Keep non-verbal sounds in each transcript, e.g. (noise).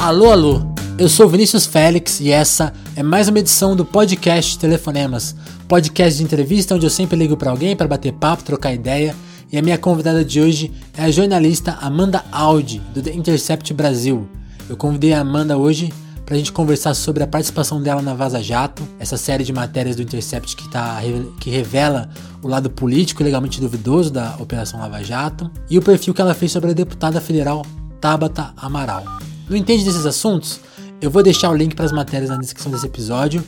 Alô, alô! Eu sou Vinícius Félix e essa é mais uma edição do podcast Telefonemas, podcast de entrevista onde eu sempre ligo para alguém para bater papo, trocar ideia. E a minha convidada de hoje é a jornalista Amanda Audi, do The Intercept Brasil. Eu convidei a Amanda hoje para a gente conversar sobre a participação dela na Vaza Jato, essa série de matérias do Intercept que, tá, que revela o lado político legalmente duvidoso da Operação Lava Jato, e o perfil que ela fez sobre a deputada federal Tabata Amaral. Não entende desses assuntos? Eu vou deixar o link para as matérias na descrição desse episódio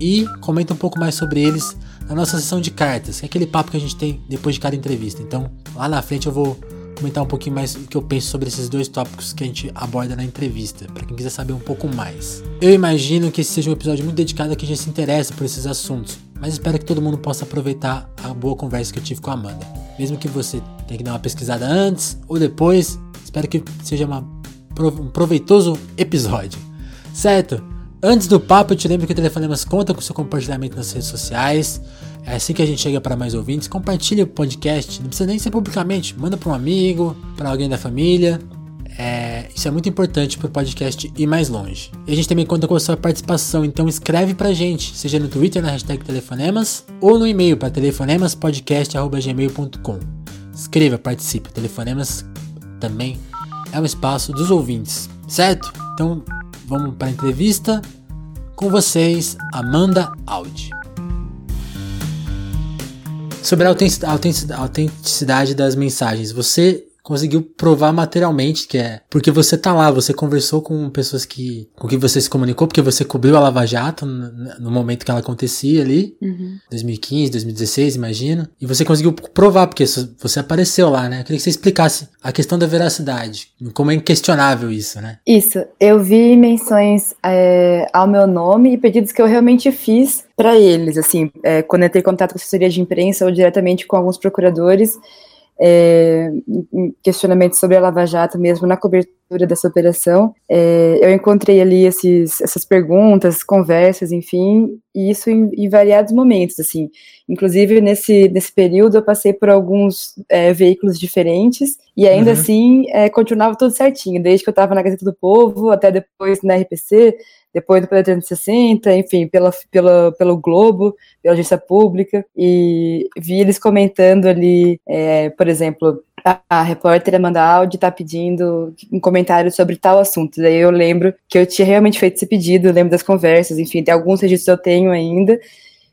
e comenta um pouco mais sobre eles na nossa sessão de cartas, que é aquele papo que a gente tem depois de cada entrevista. Então, lá na frente eu vou comentar um pouquinho mais o que eu penso sobre esses dois tópicos que a gente aborda na entrevista, para quem quiser saber um pouco mais. Eu imagino que esse seja um episódio muito dedicado a quem já se interessa por esses assuntos, mas espero que todo mundo possa aproveitar a boa conversa que eu tive com a Amanda. Mesmo que você tenha que dar uma pesquisada antes ou depois, espero que seja uma, um proveitoso episódio. Certo? Antes do papo, eu te lembro que o Telefonemas conta com seu compartilhamento nas redes sociais. É assim que a gente chega para mais ouvintes. Compartilhe o podcast, não precisa nem ser publicamente, manda para um amigo, para alguém da família. É, isso é muito importante para o podcast ir mais longe. E a gente também conta com a sua participação, então escreve para a gente, seja no Twitter na hashtag Telefonemas ou no e-mail para telefonemaspodcast.gmail.com. Escreva, participe. Telefonemas também é um espaço dos ouvintes, certo? Então vamos para a entrevista com vocês, Amanda Audi sobre a autenticidade das mensagens. Você conseguiu provar materialmente que é porque você tá lá, você conversou com pessoas que com que você se comunicou, porque você cobriu a Lava Jato no, no momento que ela acontecia ali, uhum. 2015, 2016, imagino, e você conseguiu provar porque você apareceu lá, né? Eu queria que você explicasse a questão da veracidade, como é inquestionável isso, né? Isso, eu vi menções é, ao meu nome e pedidos que eu realmente fiz para eles, assim, é, quando eu entrei em contato com a assessoria de imprensa ou diretamente com alguns procuradores é, questionamentos sobre a Lava Jato mesmo na cobertura dessa operação. É, eu encontrei ali esses, essas perguntas, conversas, enfim, e isso em, em, variados momentos, assim. Inclusive, nesse, nesse período, eu passei por alguns é, veículos diferentes, e ainda uhum. assim, é, continuava tudo certinho, desde que eu estava na Gazeta do Povo, até depois na RPC, depois do Poder 360, enfim, pela, pela, pelo Globo, pela agência pública, e vi eles comentando ali, é, por exemplo, a, a repórter Amanda Aldi está pedindo um comentário sobre tal assunto. Daí eu lembro que eu tinha realmente feito esse pedido, lembro das conversas, enfim, tem alguns registros eu tenho ainda.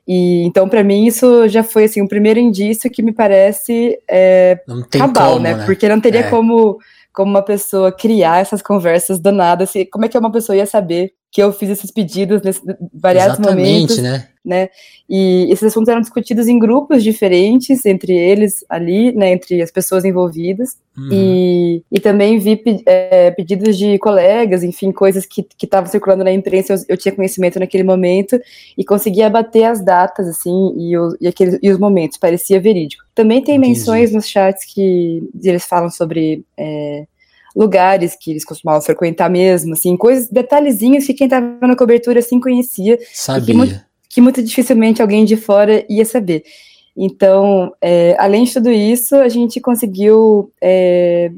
E então, para mim, isso já foi assim um primeiro indício que me parece é, cabal, como, né? né? Porque não teria é. como como uma pessoa criar essas conversas do nada, assim, como é que uma pessoa ia saber que eu fiz esses pedidos nesses variados Exatamente, momentos, né? né? E esses assuntos eram discutidos em grupos diferentes entre eles ali, né? Entre as pessoas envolvidas uhum. e, e também vi é, pedidos de colegas, enfim, coisas que estavam circulando na imprensa. Eu, eu, tinha conhecimento naquele momento e conseguia abater as datas, assim, e, o, e, aqueles, e os momentos. Parecia verídico. Também tem Entendi. menções nos chats que eles falam sobre é, lugares que eles costumavam frequentar mesmo, assim, coisas, detalhezinhos que quem estava na cobertura assim conhecia. Sabia. Que, que, muito dificilmente alguém de fora ia saber. Então, é, além de tudo isso, a gente conseguiu é,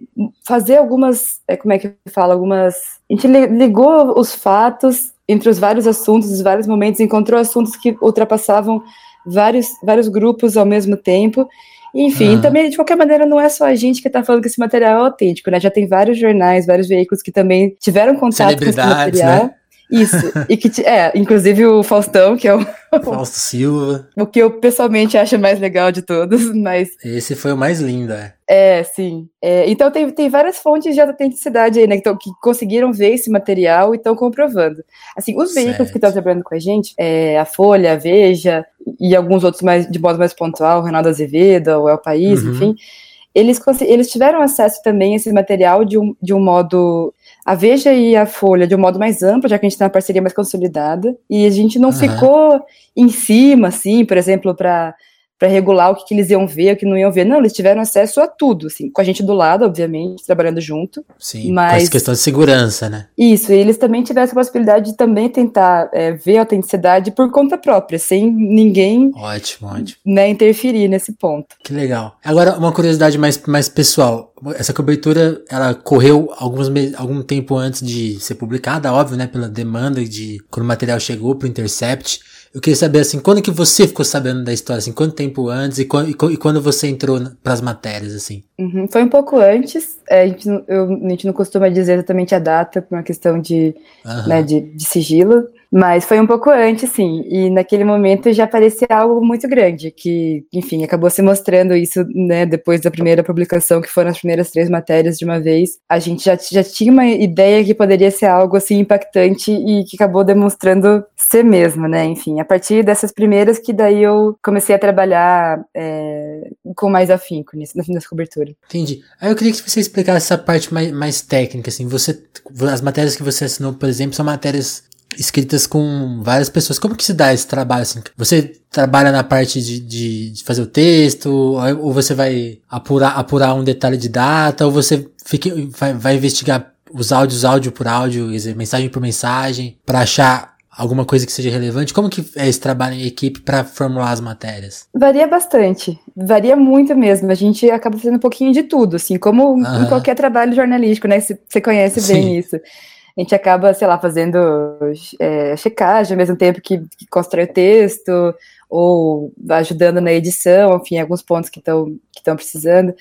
fazer algumas, é, como é que fala, algumas. A gente ligou os fatos entre os vários assuntos, os vários momentos, encontrou assuntos que ultrapassavam vários, vários grupos ao mesmo tempo enfim, ah. também, de qualquer maneira, não é só a gente que está falando que esse material é autêntico, né? Já tem vários jornais, vários veículos que também tiveram contato com esse material. Né? Isso, e que, é, inclusive o Faustão, que é o. (laughs) Fausto Silva. O que eu pessoalmente acho mais legal de todos, (laughs) mas. Esse foi o mais lindo, é. É, sim. É, então tem, tem várias fontes de autenticidade aí, né, que, tão, que conseguiram ver esse material e estão comprovando. Assim, os veículos certo. que estão trabalhando com a gente, é, a Folha, a Veja e alguns outros mais de modo mais pontual, o Renato Azevedo, o El País, uhum. enfim eles, eles tiveram acesso também a esse material de um, de um modo. A Veja e a Folha de um modo mais amplo, já que a gente tem uma parceria mais consolidada, e a gente não uhum. ficou em cima, assim, por exemplo, para regular o que, que, eles iam ver, o que não iam ver. Não, eles tiveram acesso a tudo, assim, com a gente do lado, obviamente, trabalhando junto. Sim, mas questão de segurança, né? Isso, e eles também tiveram essa possibilidade de também tentar é, ver a autenticidade por conta própria, sem ninguém ótimo, ótimo. Né, interferir nesse ponto. Que legal. Agora, uma curiosidade mais, mais pessoal. Essa cobertura, ela correu alguns algum tempo antes de ser publicada, óbvio, né, pela demanda de quando o material chegou pro Intercept. Eu queria saber, assim, quando que você ficou sabendo da história, assim, quanto tempo antes e, quando, e quando você entrou para as matérias, assim? Uhum, foi um pouco antes, a, gente, eu, a gente não costuma dizer exatamente a data, por uma questão de, uhum. né, de, de sigilo, mas foi um pouco antes, sim, e naquele momento já parecia algo muito grande, que, enfim, acabou se mostrando isso, né, depois da primeira publicação, que foram as primeiras três matérias de uma vez. A gente já, já tinha uma ideia que poderia ser algo, assim, impactante e que acabou demonstrando ser mesmo, né, enfim. A partir dessas primeiras que daí eu comecei a trabalhar é, com mais afinco nisso, nessa cobertura. Entendi. Aí eu queria que você explicasse essa parte mais, mais técnica, assim, você, as matérias que você assinou, por exemplo, são matérias escritas com várias pessoas. Como que se dá esse trabalho assim? Você trabalha na parte de, de, de, fazer o texto, ou você vai apurar, apurar um detalhe de data, ou você fica, vai, vai investigar os áudios áudio por áudio, mensagem por mensagem, para achar alguma coisa que seja relevante? Como que é esse trabalho em equipe para formular as matérias? Varia bastante, varia muito mesmo. A gente acaba fazendo um pouquinho de tudo, assim, como uhum. em qualquer trabalho jornalístico, né? Você conhece bem Sim. isso a gente acaba, sei lá, fazendo é, checagem ao mesmo tempo que, que constrói o texto, ou ajudando na edição, enfim, alguns pontos que estão que precisando.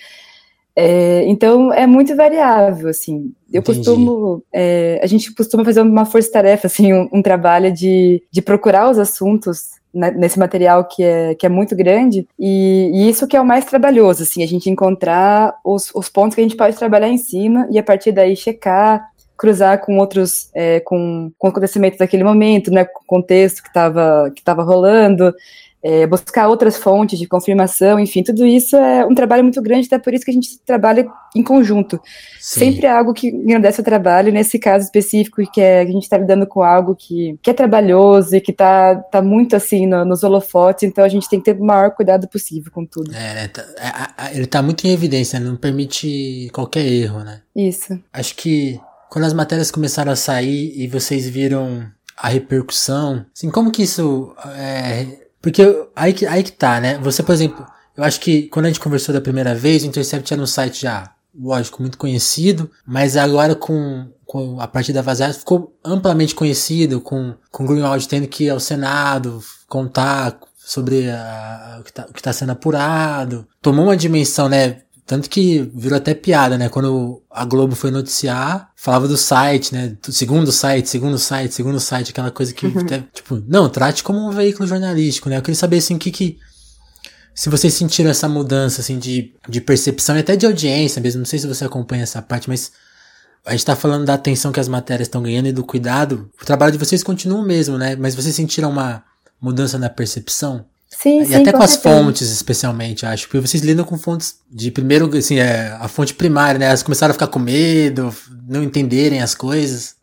É, então é muito variável, assim. Eu Entendi. costumo, é, a gente costuma fazer uma força-tarefa, assim, um, um, trabalho de, de procurar os assuntos né, nesse material que é, que é muito grande, e, e, isso que é o mais trabalhoso, assim, a gente encontrar os, os pontos que a gente pode trabalhar em cima e a partir daí checar cruzar com outros, é, com, com acontecimentos daquele momento, né, com o contexto que estava que tava rolando, é, buscar outras fontes de confirmação, enfim, tudo isso é um trabalho muito grande, até por isso que a gente trabalha em conjunto. Sim. Sempre é algo que engrandece o trabalho, nesse caso específico, que, é, que a gente está lidando com algo que, que é trabalhoso e que está tá muito assim no, nos holofotes, então a gente tem que ter o maior cuidado possível com tudo. É, né, tá, é, ele está muito em evidência, não permite qualquer erro, né? Isso. Acho que quando as matérias começaram a sair e vocês viram a repercussão, assim, como que isso é, porque aí que, aí que tá, né? Você, por exemplo, eu acho que quando a gente conversou da primeira vez, o Intercept era um site já, lógico, muito conhecido, mas agora com, com a partir da vazada ficou amplamente conhecido, com, com Greenwald tendo que ir ao Senado contar sobre a, o, que tá, que tá sendo apurado. Tomou uma dimensão, né? Tanto que virou até piada, né? Quando a Globo foi noticiar, falava do site, né? Segundo site, segundo site, segundo site, aquela coisa que, uhum. até, tipo, não, trate como um veículo jornalístico, né? Eu queria saber, assim, o que que. Se vocês sentiram essa mudança, assim, de, de percepção e até de audiência mesmo, não sei se você acompanha essa parte, mas a gente tá falando da atenção que as matérias estão ganhando e do cuidado. O trabalho de vocês continua o mesmo, né? Mas vocês sentiram uma mudança na percepção? Sim, e sim, até com, com as fontes, especialmente, acho. Porque vocês lidam com fontes de primeiro, assim, é, a fonte primária, né? Elas começaram a ficar com medo, não entenderem as coisas.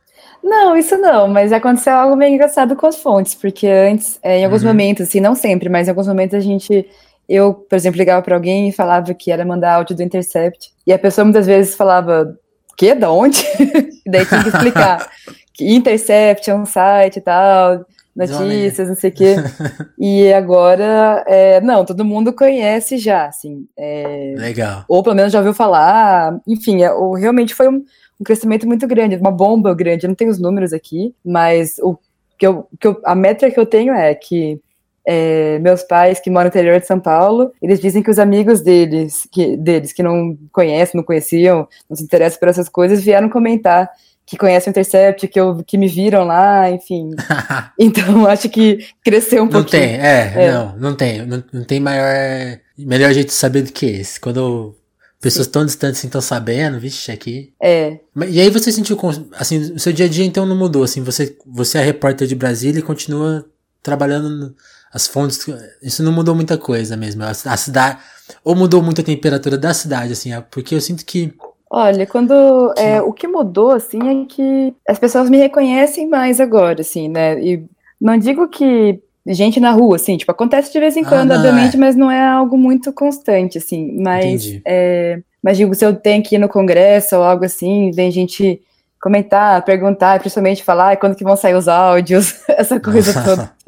Não, isso não, mas aconteceu algo meio engraçado com as fontes, porque antes, é, em alguns uhum. momentos, assim, não sempre, mas em alguns momentos a gente. Eu, por exemplo, ligava para alguém e falava que era mandar áudio do Intercept, e a pessoa muitas vezes falava, que? Da onde? (laughs) e daí tinha que explicar. (laughs) que Intercept é um site e tal notícias, não sei o quê. (laughs) e agora, é, não, todo mundo conhece já, assim. É, Legal. Ou pelo menos já ouviu falar. Enfim, é, ou, realmente foi um, um, crescimento muito grande, uma bomba grande. Eu não tenho os números aqui, mas o que eu, que eu, a métrica que eu tenho é que é, meus pais que moram no interior de São Paulo, eles dizem que os amigos deles, que, deles que não conhecem, não conheciam, não se interessam por essas coisas, vieram comentar que conhecem o Intercept, que, eu, que me viram lá, enfim. (laughs) então, acho que cresceu um não pouquinho. Não tem, é, é, não, não tem. Não, não tem maior, melhor jeito de saber do que esse. Quando pessoas Sim. tão distantes estão assim, sabendo, vixe, aqui. É. E aí você sentiu, assim, o seu dia a dia então não mudou, assim, você, você é repórter de Brasília e continua trabalhando as fontes, isso não mudou muita coisa mesmo. A, a cidade, ou mudou muito a temperatura da cidade, assim, porque eu sinto que Olha, quando é, o que mudou assim é que as pessoas me reconhecem mais agora, assim, né? E não digo que gente na rua, assim, tipo, acontece de vez em ah, quando, ah, obviamente, é. mas não é algo muito constante, assim. Mas, é, mas digo, se eu tenho que ir no congresso ou algo assim, vem gente comentar, perguntar, principalmente falar quando que vão sair os áudios, (laughs) essa coisa toda. (laughs)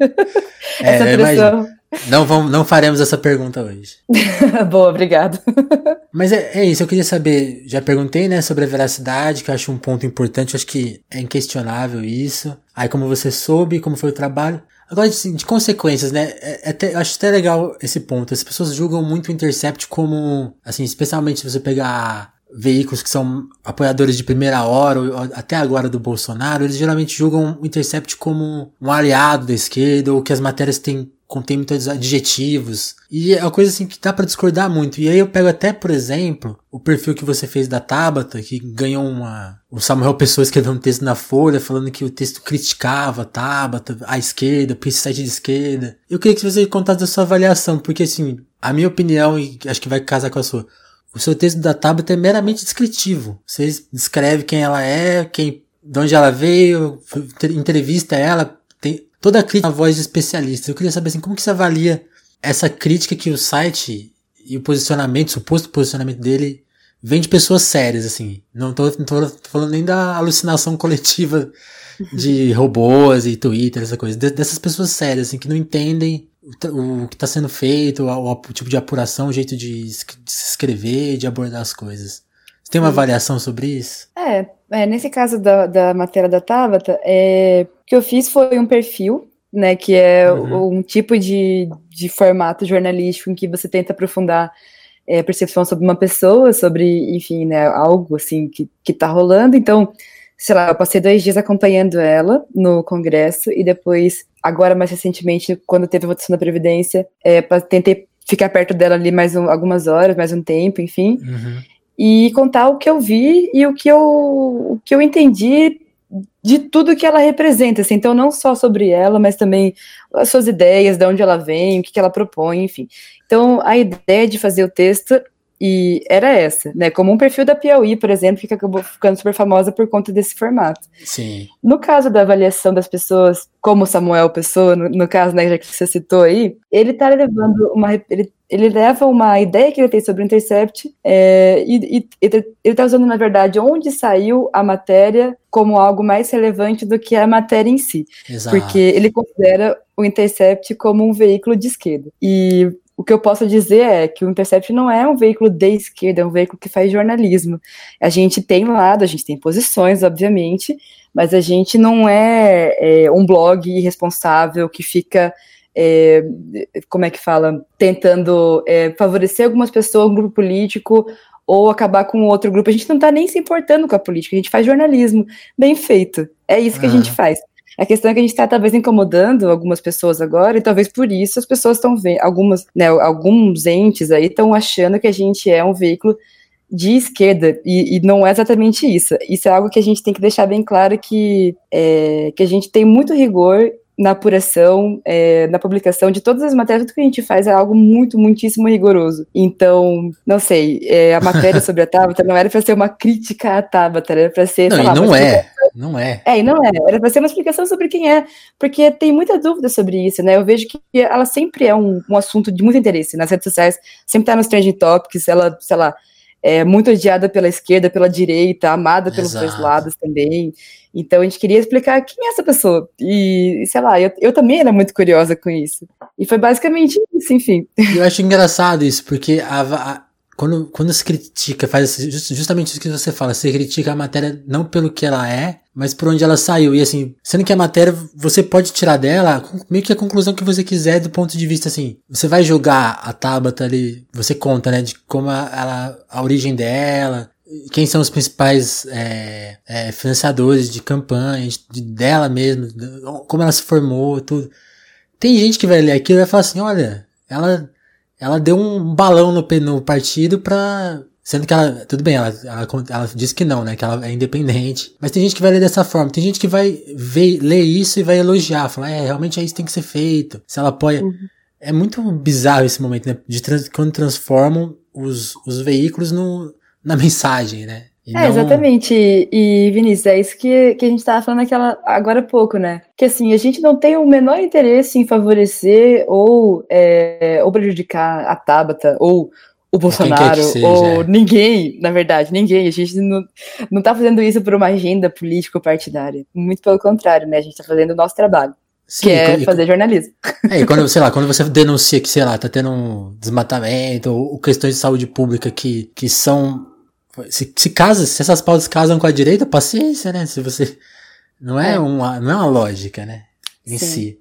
é, essa pressão. Não, vamos, não faremos essa pergunta hoje. (laughs) Boa, obrigado. (laughs) Mas é, é, isso, eu queria saber, já perguntei, né, sobre a veracidade, que eu acho um ponto importante, acho que é inquestionável isso. Aí como você soube, como foi o trabalho. Agora, de, de consequências, né, é, é até, eu acho até legal esse ponto. As pessoas julgam muito o Intercept como, assim, especialmente se você pegar veículos que são apoiadores de primeira hora, ou até agora do Bolsonaro, eles geralmente julgam o Intercept como um aliado da esquerda, ou que as matérias têm contém muitos adjetivos. E é uma coisa assim que dá para discordar muito. E aí eu pego até, por exemplo, o perfil que você fez da Tabata, que ganhou uma. O Samuel Pessoa escreveu um texto na Folha falando que o texto criticava a Tabata, a esquerda, o site de esquerda. Eu queria que você contasse a sua avaliação, porque assim, a minha opinião, e acho que vai casar com a sua, o seu texto da Tabata é meramente descritivo. Você descreve quem ela é, quem, de onde ela veio, entrevista ela, tem toda a crítica na voz de especialista. Eu queria saber assim, como que você avalia essa crítica que o site e o posicionamento, o suposto posicionamento dele vem de pessoas sérias, assim. Não tô, não tô falando nem da alucinação coletiva de robôs e Twitter, essa coisa. Dessas pessoas sérias, assim, que não entendem o, que está sendo feito, o, o, tipo de apuração, o jeito de, de, se escrever, de abordar as coisas. Você tem uma avaliação sobre isso? É, é nesse caso da, da matéria da Tabata, é, o que eu fiz foi um perfil, né, que é uhum. um tipo de, de formato jornalístico em que você tenta aprofundar é, percepção sobre uma pessoa, sobre, enfim, né, algo assim que, que tá rolando. Então, sei lá, eu passei dois dias acompanhando ela no congresso e depois, agora mais recentemente, quando teve a votação da Previdência, é, tentei ficar perto dela ali mais um, algumas horas, mais um tempo, enfim, uhum. e contar o que eu vi e o que eu, o que eu entendi de tudo que ela representa, assim, então não só sobre ela, mas também as suas ideias, de onde ela vem, o que, que ela propõe, enfim. Então, a ideia de fazer o texto e era essa, né? Como um perfil da Piauí, por exemplo, que acabou ficando super famosa por conta desse formato. Sim. No caso da avaliação das pessoas, como Samuel Pessoa, no, no caso, né, já que você citou aí, ele tá levando uma. Ele, ele leva uma ideia que ele tem sobre o Intercept é, e, e ele está usando, na verdade, onde saiu a matéria como algo mais relevante do que a matéria em si. Exato. Porque ele considera o Intercept como um veículo de esquerda. E o que eu posso dizer é que o Intercept não é um veículo de esquerda, é um veículo que faz jornalismo. A gente tem lado, a gente tem posições, obviamente, mas a gente não é, é um blog irresponsável que fica, é, como é que fala, tentando é, favorecer algumas pessoas, um grupo político, ou acabar com outro grupo. A gente não está nem se importando com a política, a gente faz jornalismo bem feito. É isso que a gente faz. A questão é que a gente está talvez incomodando algumas pessoas agora, e talvez por isso as pessoas estão vendo, algumas, né, alguns entes aí estão achando que a gente é um veículo de esquerda, e, e, não é exatamente isso. Isso é algo que a gente tem que deixar bem claro que, é, que a gente tem muito rigor na apuração, é, na publicação de todas as matérias, tudo que a gente faz é algo muito, muitíssimo rigoroso. Então, não sei, é, a matéria sobre a Tabata não era para ser uma crítica à Tabata, era para ser. Não, lá, não é. Não é. É, e não é. Era para ser uma explicação sobre quem é, porque tem muita dúvida sobre isso, né? Eu vejo que ela sempre é um, um assunto de muito interesse nas redes sociais, sempre tá nos trending topics, ela, sei lá, é muito odiada pela esquerda, pela direita, amada pelos Exato. dois lados também. Então a gente queria explicar quem é essa pessoa. E, sei lá, eu, eu também era muito curiosa com isso. E foi basicamente isso, enfim. Eu acho engraçado isso, porque a, a, quando, quando se critica, faz justamente isso que você fala, você critica a matéria não pelo que ela é, mas por onde ela saiu. E assim, sendo que a matéria você pode tirar dela meio que a conclusão que você quiser do ponto de vista assim. Você vai jogar a Tabata ali, você conta, né, de como ela, a origem dela, quem são os principais é, é, financiadores de campanha, de, dela mesmo, como ela se formou, tudo. Tem gente que vai ler aquilo e vai falar assim, olha, ela, ela deu um balão no, no partido pra... Sendo que ela, tudo bem, ela, ela, ela disse que não, né, que ela é independente. Mas tem gente que vai ler dessa forma, tem gente que vai ver, ler isso e vai elogiar, falar, é, realmente é isso que tem que ser feito. Se ela apoia... Uhum. É muito bizarro esse momento, né, de trans, quando transformam os, os veículos no, na (laughs) mensagem, né? E é, não... exatamente. E, Vinícius, é isso que, que a gente estava falando aquela, agora há pouco, né? Que assim, a gente não tem o menor interesse em favorecer ou, é, ou prejudicar a Tabata ou o Bolsonaro, seja, ou ninguém, na verdade, ninguém. A gente não, não tá fazendo isso por uma agenda político-partidária. Muito pelo contrário, né? A gente tá fazendo o nosso trabalho. Sim, que é e, fazer jornalismo. É, e quando, (laughs) sei lá, quando você denuncia que, sei lá, tá tendo um desmatamento ou, ou questões de saúde pública que, que são. Se, se casa, se essas pautas casam com a direita, paciência, né? Se você. Não é, é. Uma, não é uma lógica, né? Em Sim. si.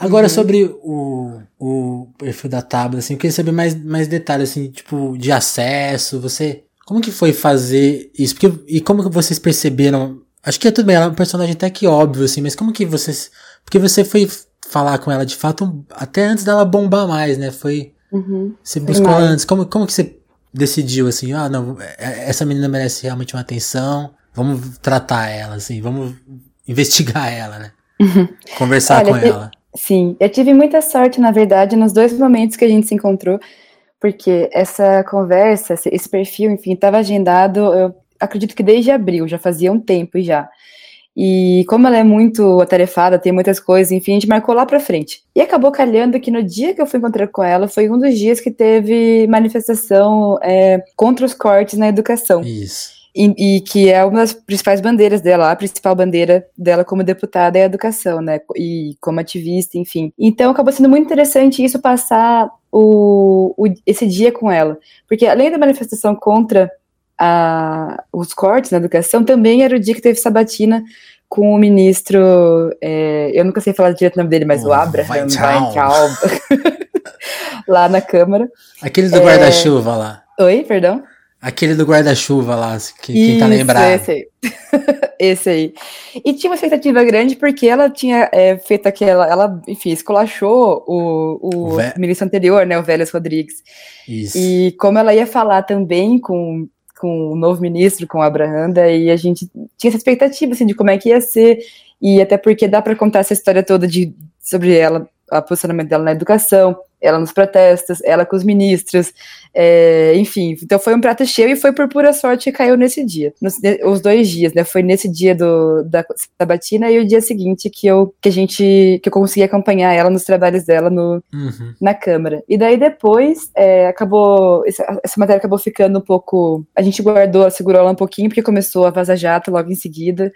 Agora, uhum. sobre o, o perfil da Tabla, assim, eu queria saber mais, mais detalhes, assim, tipo, de acesso, você... Como que foi fazer isso? Porque, e como que vocês perceberam... Acho que é tudo bem, ela é um personagem até que óbvio, assim, mas como que vocês... Porque você foi falar com ela, de fato, até antes dela bombar mais, né? Foi... Uhum. Você buscou antes. Como, como que você decidiu, assim, ah, não, é, essa menina merece realmente uma atenção, vamos tratar ela, assim, vamos (laughs) investigar ela, né? Uhum. (laughs) Conversar Olha, com ela. Sim, eu tive muita sorte, na verdade, nos dois momentos que a gente se encontrou, porque essa conversa, esse perfil, enfim, estava agendado, eu acredito que desde abril, já fazia um tempo já. E como ela é muito atarefada, tem muitas coisas, enfim, a gente marcou lá pra frente. E acabou calhando que no dia que eu fui encontrar com ela, foi um dos dias que teve manifestação é, contra os cortes na educação. Isso. E, e, que é uma das principais bandeiras dela, a principal bandeira dela como deputada é a educação, né? E como ativista, enfim. Então acabou sendo muito interessante isso passar o, o esse dia com ela, porque além da manifestação contra a, os cortes na educação, também era o dia que teve sabatina com o ministro, é, eu nunca sei falar direito o nome dele, mas oh, o Abraham Weintraub, (laughs) lá na Câmara. Aquele do guarda-chuva lá. Oi, perdão? Aquele do guarda-chuva lá, que, Isso, quem tá lembrado. Esse aí. (laughs) esse aí. E tinha uma expectativa grande porque ela tinha é, feito aquela. Ela, enfim, esculachou o, o, o Vé... ministro anterior, né? O Vélez Rodrigues. Isso. E como ela ia falar também com, com o novo ministro, com a Abraham, e a gente tinha essa expectativa assim, de como é que ia ser. E até porque dá para contar essa história toda de, sobre ela, o posicionamento dela na educação ela nos protestos, ela com os ministros, é, enfim. Então foi um prato cheio e foi por pura sorte que caiu nesse dia. Nos, os dois dias, né? Foi nesse dia do, da sabatina e o dia seguinte que eu, que a gente, que eu consegui acompanhar ela nos trabalhos dela no, uhum. na Câmara. E daí depois, é, acabou, essa, essa matéria acabou ficando um pouco, a gente guardou, segurou ela um pouquinho, porque começou a vazar jato logo em seguida,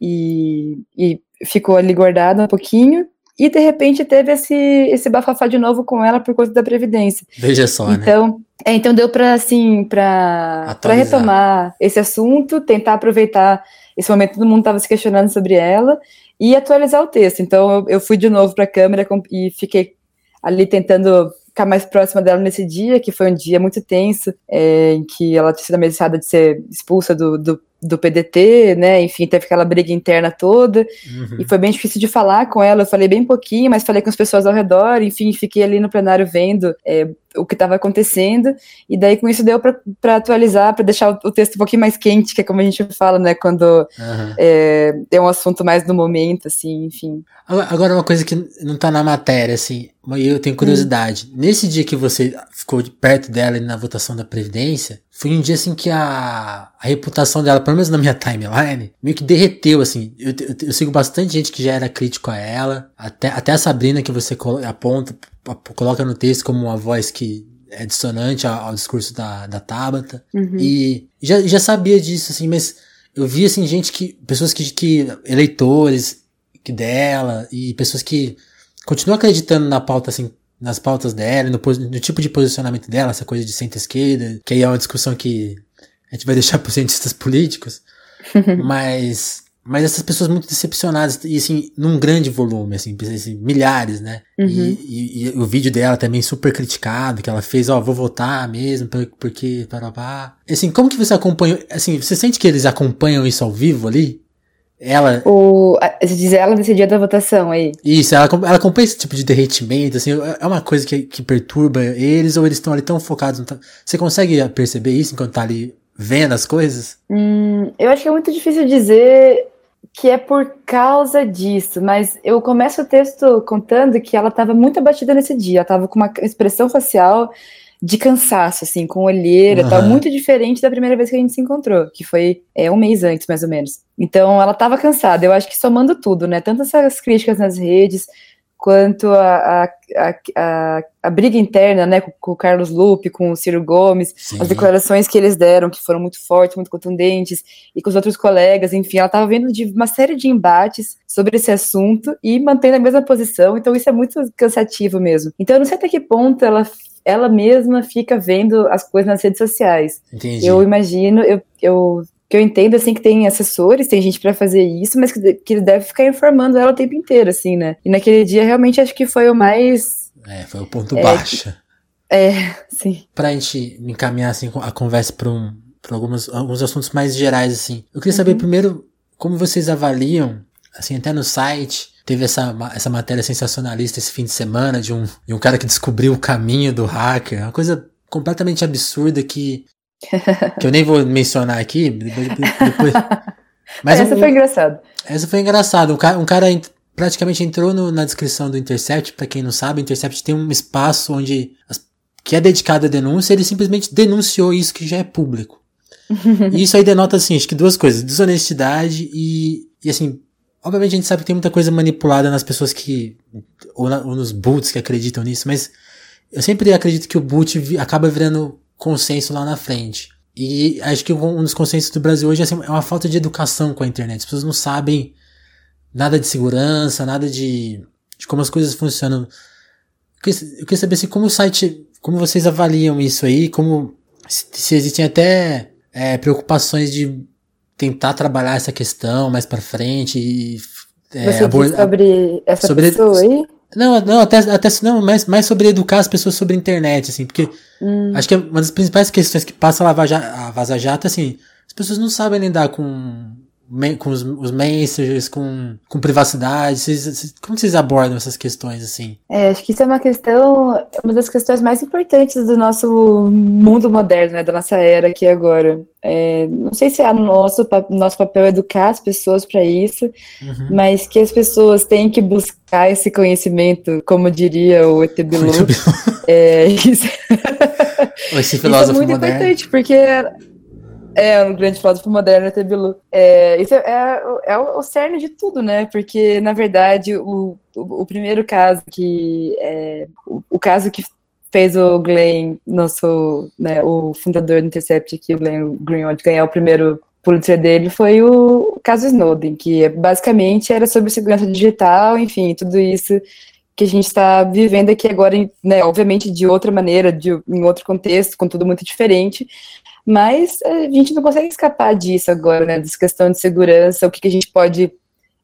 e, e ficou ali guardada um pouquinho, e de repente teve esse, esse bafafá de novo com ela por conta da Previdência. Veja só, né? então, né? É, então deu para assim, para retomar esse assunto, tentar aproveitar esse momento todo mundo estava se questionando sobre ela e atualizar o texto. Então eu, eu fui de novo para a câmera e fiquei ali tentando ficar mais próxima dela nesse dia, que foi um dia muito tenso, é, em que ela tinha sido ameaçada de ser expulsa do, do do PDT, né? Enfim, teve aquela briga interna toda. Uhum. E foi bem difícil de falar com ela. Eu falei bem pouquinho, mas falei com as pessoas ao redor. Enfim, fiquei ali no plenário vendo é, o que estava acontecendo. E daí, com isso, deu para atualizar, para deixar o, texto um pouquinho mais quente, que é como a gente fala, né? Quando uhum. é, é um assunto mais no momento, assim, enfim. Agora, uma coisa que não está na matéria, assim, e eu tenho curiosidade. Hum. Nesse dia que você ficou perto dela na votação da Previdência, foi um dia assim que a, a reputação dela, pelo menos na minha (laughs) timeline, meio que derreteu, assim. Eu, eu, eu sigo bastante gente que já era crítico a ela, até, até a Sabrina que você aponta, coloca no texto como uma voz que é dissonante ao, ao discurso da, da Tabata. Uhum. E já, já sabia disso, assim, mas eu vi, assim, gente que, pessoas que, que eleitores que dela e pessoas que continuam acreditando na pauta, assim, nas pautas dela, no, no tipo de posicionamento dela, essa coisa de centro-esquerda, que aí é uma discussão que a gente vai (laughs) deixar para os cientistas políticos, (laughs) mas mas essas pessoas muito decepcionadas e assim num grande volume assim, assim milhares né uhum. e, e, e, o vídeo dela também super criticado que ela fez ó vou votar mesmo porque para assim como que você acompanha assim você sente que eles acompanham isso ao vivo ali ela. O, você diz ela nesse dia da votação aí. Isso, ela, ela acompanha esse tipo de derretimento, assim, é uma coisa que, que perturba eles, ou eles estão ali tão focados. Você consegue perceber isso enquanto tá ali vendo as coisas? Hum, eu acho que é muito difícil dizer que é por causa disso, mas eu começo o texto contando que ela estava muito abatida nesse dia, ela estava com uma expressão facial de cansaço, assim, com olheira, uhum. tal, muito diferente da primeira vez que a gente se encontrou, que foi é, um mês antes, mais ou menos. Então, ela estava cansada. Eu acho que somando tudo, né? Tanto essas críticas nas redes, quanto a, a, a, a, briga interna, né, com, com, o Carlos Lupe, com o Ciro Gomes, Sim. as declarações que eles deram, que foram muito fortes, muito contundentes, e com os outros colegas, enfim, ela estava vendo de uma série de embates sobre esse assunto e mantendo a mesma posição, então isso é muito cansativo mesmo. Então eu não sei até que ponto ela ela mesma fica vendo as coisas nas redes sociais. Entendi. Eu imagino, eu, eu que eu entendo, assim, que tem assessores, tem gente para fazer isso, mas que, que deve ficar informando ela o tempo inteiro, assim, né? E naquele dia, realmente, acho que foi o mais... É, foi o ponto é, baixo. É, sim. Pra gente encaminhar, assim, a conversa para um, pra alguns, alguns assuntos mais gerais, assim. Eu queria saber, uhum. primeiro, como vocês avaliam, assim, até no site, teve essa, essa matéria sensacionalista esse fim de semana de um, de um cara que descobriu o caminho do hacker, uma coisa completamente absurda que que eu nem vou mencionar aqui. Depois, depois. (laughs) Mas essa um, foi engraçada. Essa foi engraçada. Um cara, um cara praticamente entrou no, na descrição do Intercept. Para quem não sabe, o Intercept tem um espaço onde as, que é dedicado à denúncia. Ele simplesmente denunciou isso que já é público. (laughs) e isso aí denota assim, acho que duas coisas: desonestidade e, e assim. Obviamente a gente sabe que tem muita coisa manipulada nas pessoas que. Ou, na, ou nos boots que acreditam nisso, mas eu sempre acredito que o boot vi, acaba virando consenso lá na frente. E acho que um dos consensos do Brasil hoje é, assim, é uma falta de educação com a internet. As pessoas não sabem nada de segurança, nada de, de como as coisas funcionam. Eu queria, eu queria saber assim, como o site, como vocês avaliam isso aí, como se, se existem até é, preocupações de tentar trabalhar essa questão mais para frente e é, sobre essa sobre, pessoa aí? Não, não, até, até não, mais, mais sobre educar as pessoas sobre a internet, assim, porque hum. acho que é uma das principais questões que passa a, a Vaza Jato, assim, as pessoas não sabem lidar com com os, os messengers, com, com privacidade? Vocês, como vocês abordam essas questões, assim? É, acho que isso é uma questão, uma das questões mais importantes do nosso mundo moderno, né, da nossa era aqui agora. É, não sei se é nosso, nosso papel educar as pessoas para isso, uhum. mas que as pessoas têm que buscar esse conhecimento, como diria o ET Bilu. é, isso, esse filósofo isso é muito moderno. importante, porque é, um grande filósofo moderno, é Bilu. É, isso é, é, é, o cerne de tudo, né? Porque, na verdade, o, o, o primeiro caso que. É, o, o, caso que fez o Glenn, nosso, né, o fundador do Intercept aqui, o Glenn Greenwald, ganhar o primeiro Pulitzer dele foi o caso Snowden, que basicamente era sobre segurança digital, enfim, tudo isso que a gente está vivendo aqui agora, né, obviamente de outra maneira, de, em outro contexto, com tudo muito diferente, mas a gente não consegue escapar disso agora, né? Dessa questão de segurança, o que, que a gente pode.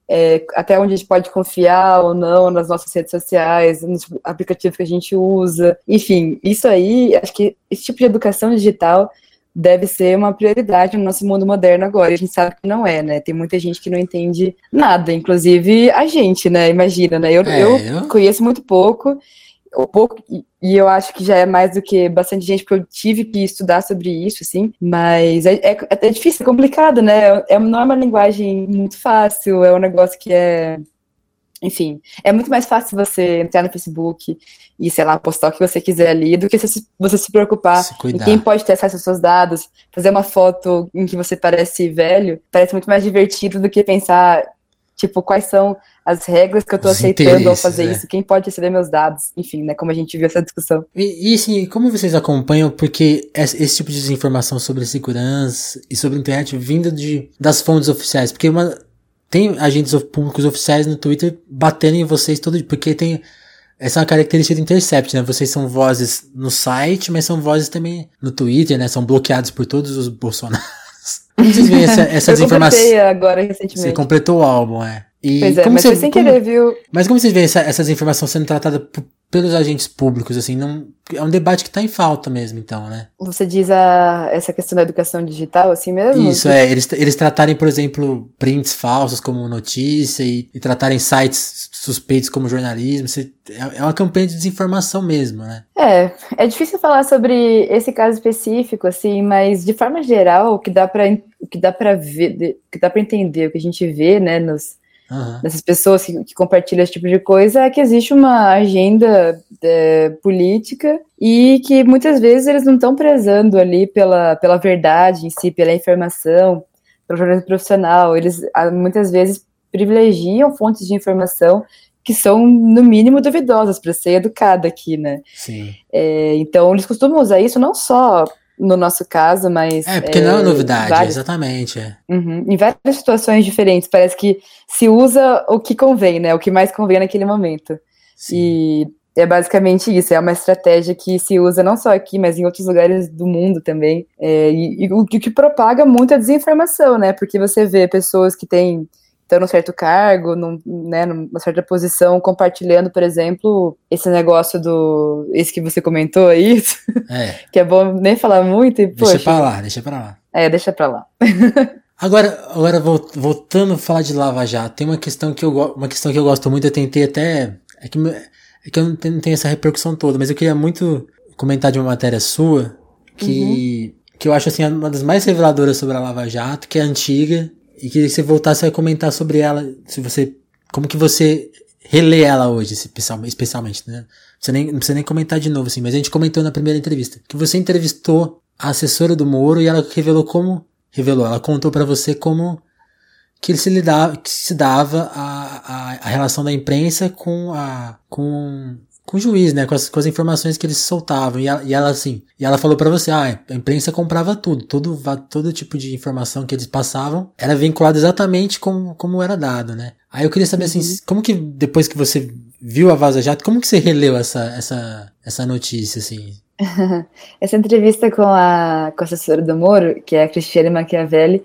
É, até onde a gente pode confiar ou não nas nossas redes sociais, nos aplicativos que a gente usa. Enfim, isso aí, acho que esse tipo de educação digital deve ser uma prioridade no nosso mundo moderno agora. A gente sabe que não é, né? Tem muita gente que não entende nada, inclusive a gente, né? Imagina, né? Eu, é, eu conheço muito pouco um pouco, e eu acho que já é mais do que bastante gente, porque eu tive que estudar sobre isso, assim, mas é, é, é difícil, é complicado, né? É, não é uma linguagem muito fácil, é um negócio que é. Enfim, é muito mais fácil você entrar no Facebook e, sei lá, postar o que você quiser ali, do que você se, você se preocupar se em quem pode ter acesso aos seus dados, fazer uma foto em que você parece velho, parece muito mais divertido do que pensar, tipo, quais são as regras que eu estou aceitando ao fazer é. isso, quem pode receber meus dados, enfim, né, como a gente viu essa discussão. E, e assim, como vocês acompanham, porque esse, tipo de desinformação sobre segurança e sobre internet vindo de, das fontes oficiais, porque uma, tem agentes públicos oficiais no Twitter batendo em vocês todo dia, porque tem essa é uma característica do Intercept, né? Vocês são vozes no site, mas são vozes também no Twitter, né? São bloqueados por todos os Bolsonaros. Como (laughs) vocês veem essa, essa (laughs) desinformação? agora recentemente. Você completou o álbum, é. E pois é, como mas você, foi sem como, querer, viu? Mas como vocês veem essa, essas informações sendo tratadas pelos agentes públicos, assim, não, é um debate que está em falta mesmo, então, né? Você diz a, essa questão da educação digital, assim mesmo? Isso, é, eles, eles tratarem, por exemplo, prints falsos como notícia e, e tratarem sites suspeitos como jornalismo, você, é, é uma campanha de desinformação mesmo, né? É, é difícil falar sobre esse caso específico, assim, mas de forma geral, o que dá para o que dá para ver, o que dá para entender, o que a gente vê, né, nos uhum. dessas pessoas que, que, compartilham esse tipo de coisa é que existe uma agenda é, política e que muitas vezes eles não estão prezando ali pela, pela verdade em si, pela informação, pelo jornalismo profissional. Eles muitas vezes privilegiam fontes de informação que são, no mínimo, duvidosas para ser educada aqui, né? Sim. É, então, eles costumam usar isso não só no nosso caso, mas. É, porque é, não é uma novidade, várias, exatamente. É. Uhum, em várias situações diferentes, parece que se usa o que convém, né? O que mais convém naquele momento. Sim. E é basicamente isso, é uma estratégia que se usa não só aqui, mas em outros lugares do mundo também. É, e, e o que propaga muita desinformação, né? Porque você vê pessoas que têm estão num certo cargo, num, né, numa certa posição, compartilhando, por exemplo, esse negócio do. Esse que você comentou aí, (laughs) é. que é bom nem falar muito. E, deixa poxa, pra lá, deixa pra lá. É, deixa pra lá. (laughs) agora, agora voltando a falar de Lava Jato, tem uma questão que eu, uma questão que eu gosto muito, eu tentei até. É que, é que eu não tenho, essa repercussão toda, mas eu queria muito comentar de uma matéria sua que. Uhum. Que eu acho assim uma das mais reveladoras sobre a Lava Jato, que é antiga, e queria que você voltasse a comentar sobre ela, se você, como que você relê ela hoje, especialmente, né? Você nem, não precisa nem comentar de novo, assim, mas a gente comentou na primeira entrevista, que você entrevistou a assessora do Moro e ela revelou como, revelou, ela contou para você como que ele se lidava, que se dava a, a, a relação da imprensa com a, com com o juiz, né? Com as, com as informações que eles soltavam. E ela, e ela assim, e ela falou para você, ah, a imprensa comprava tudo, todo, todo tipo de informação que eles passavam era vinculado exatamente como, como era dado, né? Aí eu queria saber assim, uhum. como que depois que você viu a Vaza Jato, como que você releu essa, essa, essa notícia, assim? (laughs) essa entrevista com a, com a assessora do Moro, que é a Cristiane Machiavelli,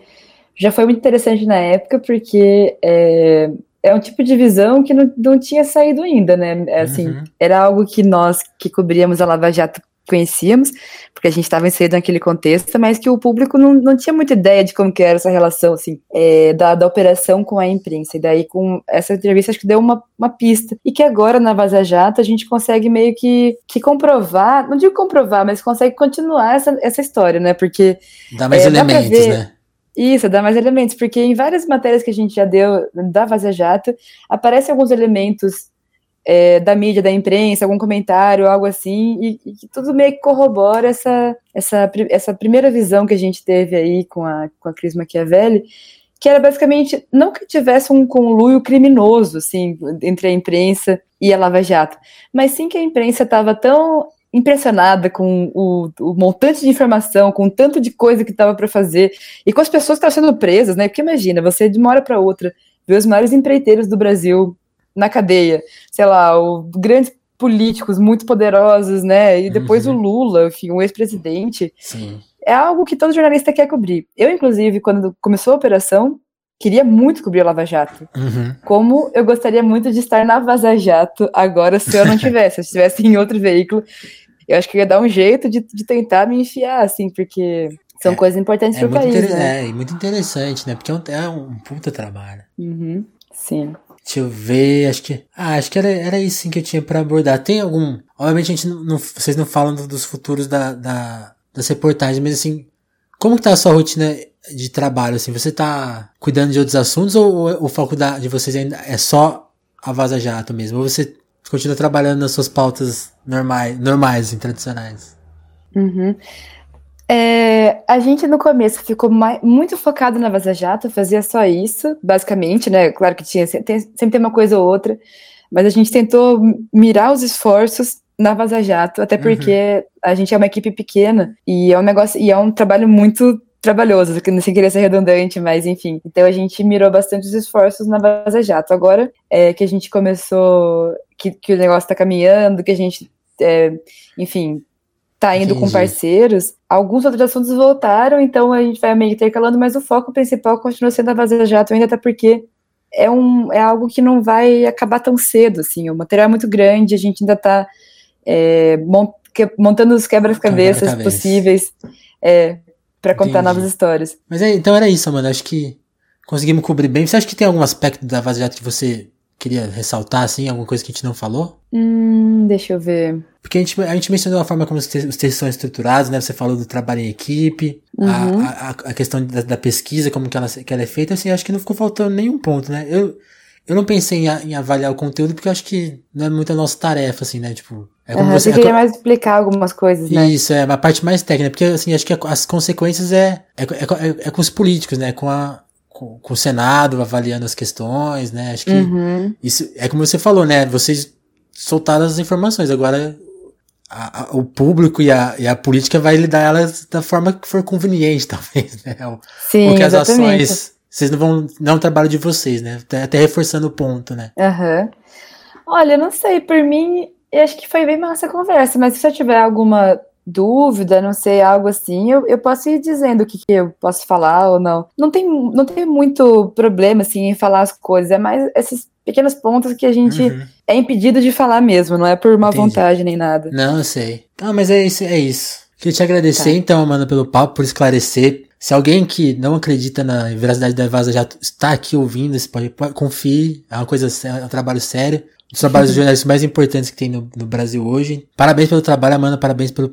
já foi muito interessante na época, porque é, é um tipo de visão que não, não tinha saído ainda, né? É, assim, uhum. era algo que nós que cobríamos a Lava Jato conhecíamos, porque a gente estava inserido naquele contexto, mas que o público não, não tinha muita ideia de como que era essa relação, assim, é, da, da operação com a imprensa. E daí, com essa entrevista, acho que deu uma, uma pista. E que agora, na Vaza Jato, a gente consegue meio que, que comprovar, não digo comprovar, mas consegue continuar essa, essa história, né? Porque... Dá mais é, elementos, dá ver, né? Isso, dá mais elementos, porque em várias matérias que a gente já deu da Vaza Jato, aparecem alguns elementos é, da mídia, da imprensa, algum comentário, algo assim, e, e tudo meio que corrobora essa, essa, essa primeira visão que a gente teve aí com a, com a Cris Machiavelli, que era basicamente não que tivesse um conluio criminoso, assim, entre a imprensa e a Lava Jato, mas sim que a imprensa estava tão impressionada com o, o, montante de informação, com o tanto de coisa que estava para fazer e com as pessoas que estavam sendo presas, né? Porque imagina, você de uma hora para outra vê os maiores empreiteiros do Brasil na cadeia, sei lá, o, grandes políticos muito poderosos, né? E depois uhum. o Lula, enfim, o ex-presidente. É algo que todo jornalista quer cobrir. Eu, inclusive, quando começou a operação, queria muito cobrir a Lava Jato. Uhum. Como eu gostaria muito de estar na Vaza Jato agora, se eu não tivesse, se eu estivesse em outro veículo. Eu acho que ia dar um jeito de, de tentar me enfiar, assim, porque são é, coisas importantes é para o país. Né? É, e muito interessante, né? Porque é um, é um puta trabalho. Uhum, sim. Deixa eu ver, acho que. Ah, acho que era, era isso sim que eu tinha para abordar. Tem algum. Obviamente a gente não, não, vocês não falam dos futuros da, da, das reportagens, mas assim, como que tá a sua rotina de trabalho, assim? Você tá cuidando de outros assuntos ou, ou o foco da, de vocês ainda é só a Vaza Jato mesmo? Ou você continua trabalhando nas suas pautas normais, normais assim, tradicionais? Uhum. É, a gente no começo ficou mais, muito focado na Vaza Jato, fazia só isso, basicamente, né? Claro que tinha tem, sempre tem uma coisa ou outra, mas a gente tentou mirar os esforços na Vaza Jato, até porque uhum. a gente é uma equipe pequena e é um negócio e é um trabalho muito trabalhoso, sem querer ser redundante, mas enfim. Então a gente mirou bastante os esforços na Vaza Jato. Agora é, que a gente começou, que, que o negócio está caminhando, que a gente, é, enfim, tá indo Entendi. com parceiros, alguns outros assuntos voltaram, então a gente vai meio intercalando, mas o foco principal continua sendo a Vaza Jato, ainda até porque é, um, é algo que não vai acabar tão cedo, assim, o material é muito grande, a gente ainda está é, montando os quebra-cabeças quebra possíveis. É, para contar novas histórias. Mas é, então era isso, mano. Acho que conseguimos cobrir bem. Você acha que tem algum aspecto da Vaza Jato que você queria ressaltar, assim? Alguma coisa que a gente não falou? Hum, deixa eu ver. Porque a gente, a gente mencionou a forma como os textos são estruturados, né? Você falou do trabalho em equipe, uhum. a, a, a, questão da, da, pesquisa, como que ela, que ela é feita. Assim, acho que não ficou faltando nenhum ponto, né? Eu, eu não pensei em, em, avaliar o conteúdo porque eu acho que não é muito a nossa tarefa, assim, né? Tipo, é como uhum, você, você queria é, mais explicar algumas coisas, né? Isso, é a parte mais técnica, porque assim, acho que as consequências é, é, é, é com os políticos, né? Com a, com, com, o Senado avaliando as questões, né? Acho que uhum. isso é como você falou, né? Vocês soltaram as informações, agora a, a, o público e a, e a política vai lidar elas da forma que for conveniente, (laughs) talvez, né? Sim, Porque as exatamente. ações, vocês não vão, não é um trabalho de vocês, né? Até, até reforçando o ponto, né? Aham. Uhum. Olha, não sei, por mim, eu acho que foi bem massa a conversa, mas se eu tiver alguma dúvida, não sei, algo assim, eu, eu posso ir dizendo o que, que eu posso falar ou não. Não tem, não tem muito problema, assim, em falar as coisas, é mais esses pequenos pontos que a gente uhum. é impedido de falar mesmo, não é por má Entendi. vontade nem nada. Não, eu sei. Não, mas é isso, é isso. Queria te agradecer, tá. então, Amanda, pelo papo, por esclarecer. Se alguém que não acredita na veracidade da Vaza já está aqui ouvindo, você pode, pode confie, é uma coisa, é um trabalho sério dos trabalhos jornalistas mais importantes que tem no, no, Brasil hoje. Parabéns pelo trabalho, Amanda. Parabéns pelo.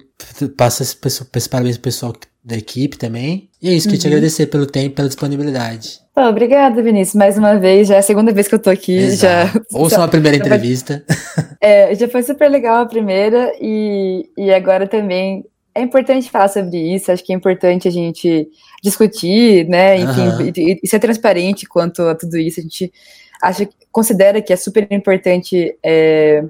Passa esse, esse parabéns pro pessoal da equipe também. E é isso, queria uhum. te agradecer pelo tempo pela disponibilidade. Pô, obrigada, Vinícius. Mais uma vez, já é a segunda vez que eu tô aqui. Exato. (laughs) Já, Ouça uma primeira entrevista. (laughs) É, já foi super legal a primeira e, e agora também é importante falar sobre isso. Acho que é importante a gente discutir, né? Enfim, uhum. e, e ser transparente quanto a tudo isso. A gente acha, considera que é super importante é,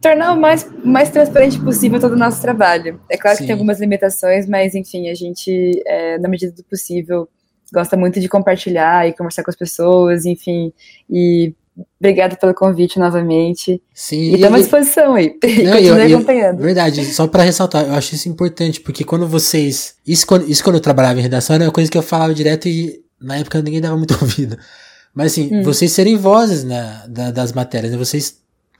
tornar o mais, mais transparente possível todo o nosso trabalho. É claro Sim. que tem algumas limitações, mas enfim, a gente, é, na medida do possível, gosta muito de compartilhar e conversar com as pessoas, enfim, e Obrigada pelo convite novamente. Sim. E estamos à disposição aí. (laughs) Não, Continue acompanhando. Verdade, só para ressaltar, eu acho isso importante, porque quando vocês. Isso quando, isso quando eu trabalhava em redação era uma coisa que eu falava direto e na época ninguém dava muito (laughs) ouvido. Mas assim, hum. vocês serem vozes né, da, das matérias, né? vocês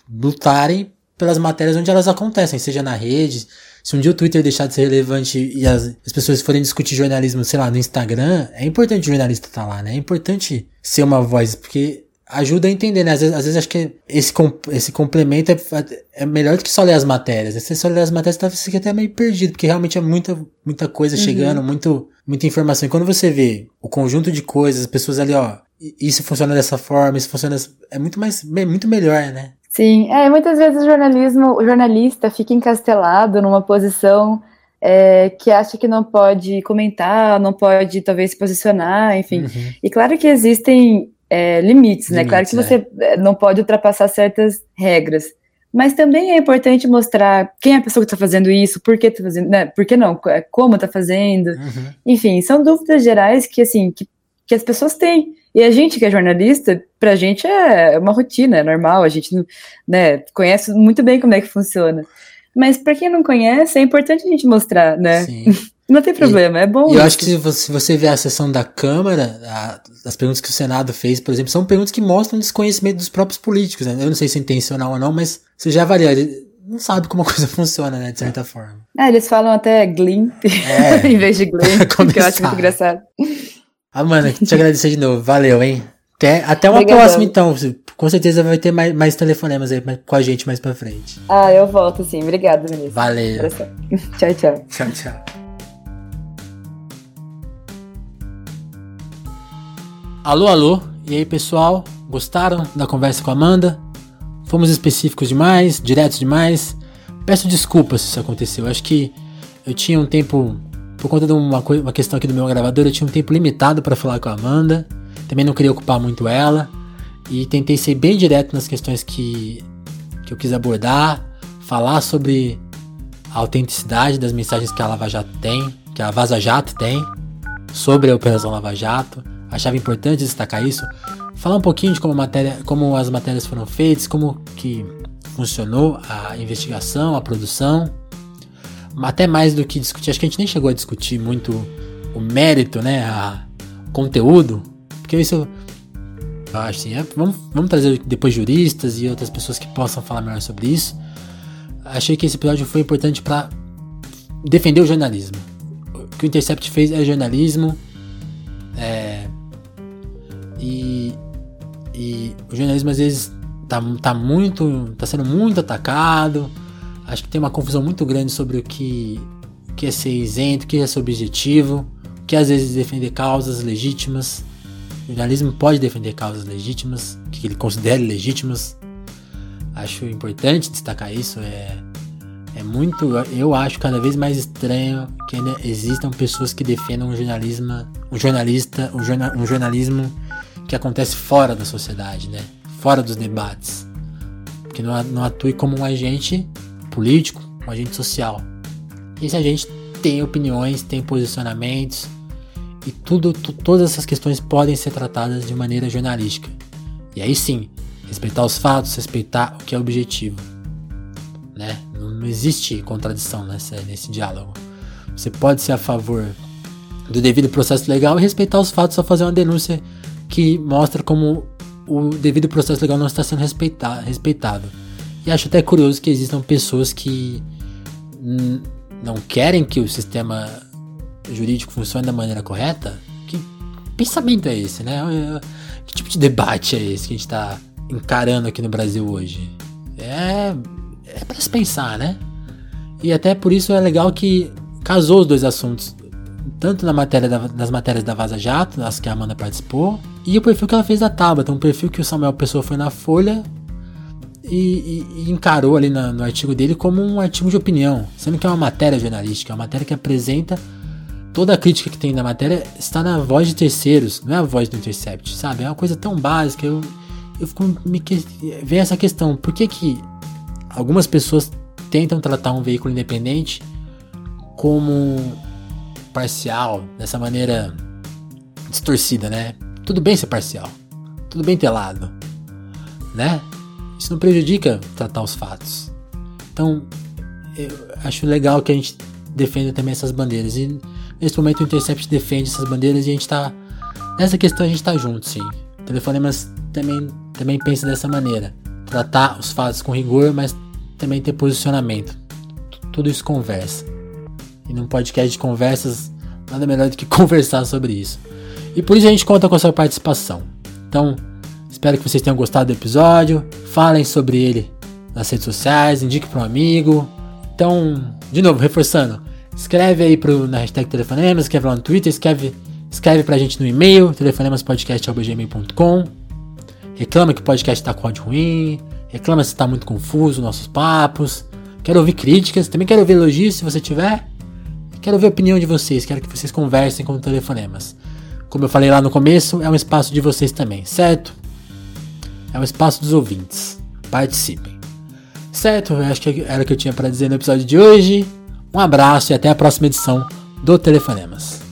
lutarem pelas matérias onde elas acontecem, seja na rede. Se um dia o Twitter deixar de ser relevante e as, as pessoas forem discutir jornalismo, sei lá, no Instagram, é importante o jornalista estar tá lá, né? É importante ser uma voz, porque ajuda a entender, né? Às vezes, às vezes acho que esse, esse complemento é, é melhor do que só ler as matérias. Se você só ler as matérias, tá, você fica até meio perdido, porque realmente é muita, muita coisa uhum. chegando, muito, muita informação. E quando você vê o conjunto de coisas, as pessoas ali, ó, isso funciona dessa forma, isso funciona. É muito mais, muito melhor, né? Sim, é, muitas vezes o jornalismo, o jornalista fica encastelado numa posição é, que acha que não pode comentar, não pode talvez se posicionar, enfim. Uhum. E claro que existem é, limites, né? Claro que você é. não pode ultrapassar certas regras. Mas também é importante mostrar quem é a pessoa que está fazendo isso, por que está fazendo, né? Por que não? Como está fazendo? Uhum. Enfim, são dúvidas gerais que assim que, que as pessoas têm. E a gente que é jornalista, pra gente é uma rotina, é normal, a gente né, conhece muito bem como é que funciona. Mas para quem não conhece, é importante a gente mostrar, né? Sim. (laughs) Não tem problema, e, é bom. Eu acho que se você, se você ver a sessão da Câmara, a, as perguntas que o Senado fez, por exemplo, são perguntas que mostram desconhecimento dos próprios políticos. Né? Eu não sei se é intencional ou não, mas você já avalia, ele não sabe como a coisa (laughs) funciona, né, de certa forma. É, eles falam até Gleam é, (laughs) em vez de Gleam, que eu acho muito engraçado. Amanda, (laughs) te agradecer de novo. Valeu, hein? Até, até uma Obrigadão. próxima, então. Com certeza vai ter mais, mais telefonemas aí com a gente mais pra frente. Ah, eu volto sim. Obrigada, Vinícius. Valeu. (laughs) tchau, tchau. Tchau, tchau. Alô, alô. E aí, pessoal? Gostaram da conversa com a Amanda? Fomos específicos demais, diretos demais. Peço desculpas se isso aconteceu. Acho que eu tinha um tempo por conta de uma, uma questão aqui do meu gravador, eu tinha um tempo limitado para falar com a Amanda. Também não queria ocupar muito ela. E tentei ser bem direto nas questões que, que eu quis abordar. Falar sobre a autenticidade das mensagens que a Lava Jato tem, que a Vaza Jato tem, sobre a Operação Lava Jato. Achava importante destacar isso. Falar um pouquinho de como, matéria, como as matérias foram feitas, como que funcionou a investigação, a produção até mais do que discutir, acho que a gente nem chegou a discutir muito o mérito, né, a conteúdo, porque isso eu acho assim, é, vamos, vamos trazer depois juristas e outras pessoas que possam falar melhor sobre isso. Achei que esse episódio foi importante para defender o jornalismo. O que o Intercept fez é jornalismo, é, e, e o jornalismo às vezes tá, tá muito, tá sendo muito atacado Acho que tem uma confusão muito grande sobre o que, o que é ser isento, o que é ser objetivo, o que às vezes defender causas legítimas. O jornalismo pode defender causas legítimas, que ele considere legítimas. Acho importante destacar isso. É, é muito, eu acho cada vez mais estranho que ainda existam pessoas que defendam um jornalismo, um jornalista, um, um jornalismo que acontece fora da sociedade, né? Fora dos debates, que não, não atue como um agente político, um agente social. Esse agente tem opiniões, tem posicionamentos e tudo, todas essas questões podem ser tratadas de maneira jornalística. E aí sim, respeitar os fatos, respeitar o que é objetivo. Né? Não, existe contradição nessa, nesse diálogo. Você pode ser a favor do devido processo legal e respeitar os fatos só fazer uma denúncia que mostra como o devido processo legal não está sendo respeitado. E acho até curioso que existam pessoas que não querem que o sistema jurídico funcione da maneira correta. Que pensamento é esse, né? Que tipo de debate é esse que a gente está encarando aqui no Brasil hoje? É, é para se pensar, né? E até por isso é legal que casou os dois assuntos tanto na matéria da, nas matérias da Vaza Jato, as que a Amanda participou, e o perfil que ela fez da Tabata, um perfil que o Samuel Pessoa foi na Folha e, e, encarou ali na, no artigo dele como um artigo de opinião, sendo que é uma matéria jornalística, é uma matéria que apresenta toda a crítica que tem na matéria está na voz de terceiros, não é a voz do Intercept, sabe? É uma coisa tão básica, eu, eu fico me que, vem essa questão, por que que algumas pessoas tentam tratar um veículo independente como parcial, dessa maneira distorcida, né? Tudo bem ser parcial, tudo bem ter lado, né? Isso não prejudica tratar os fatos. Então, eu acho legal que a gente defenda também essas bandeiras. E nesse momento o Intercept defende essas bandeiras e a gente tá. Nessa questão a gente tá junto, sim. Telefonemas também, também pensa dessa maneira. Tratar os fatos com rigor, mas também ter posicionamento. Tudo isso conversa. E num podcast de conversas, nada melhor do que (laughs) conversar sobre isso. E por isso a gente conta com a sua participação. Então, espero que vocês tenham gostado do episódio. Falem sobre ele nas redes sociais, indique para um amigo. Então, de novo, reforçando, escreve aí pro, na hashtag Telefonemas, escreve lá no Twitter, escreve, escreve pra gente no e-mail, telefonemaspodcast.gmail.com. Reclama que o podcast tá com áudio ruim, reclama se tá muito confuso nossos papos. Quero ouvir críticas, também quero ouvir elogios se você tiver. Quero ouvir a opinião de vocês, quero que vocês conversem com telefonemas. Como eu falei lá no começo, é um espaço de vocês também, certo? É um espaço dos ouvintes. Participem. Certo? Eu acho que era o que eu tinha para dizer no episódio de hoje. Um abraço e até a próxima edição do Telefonemas.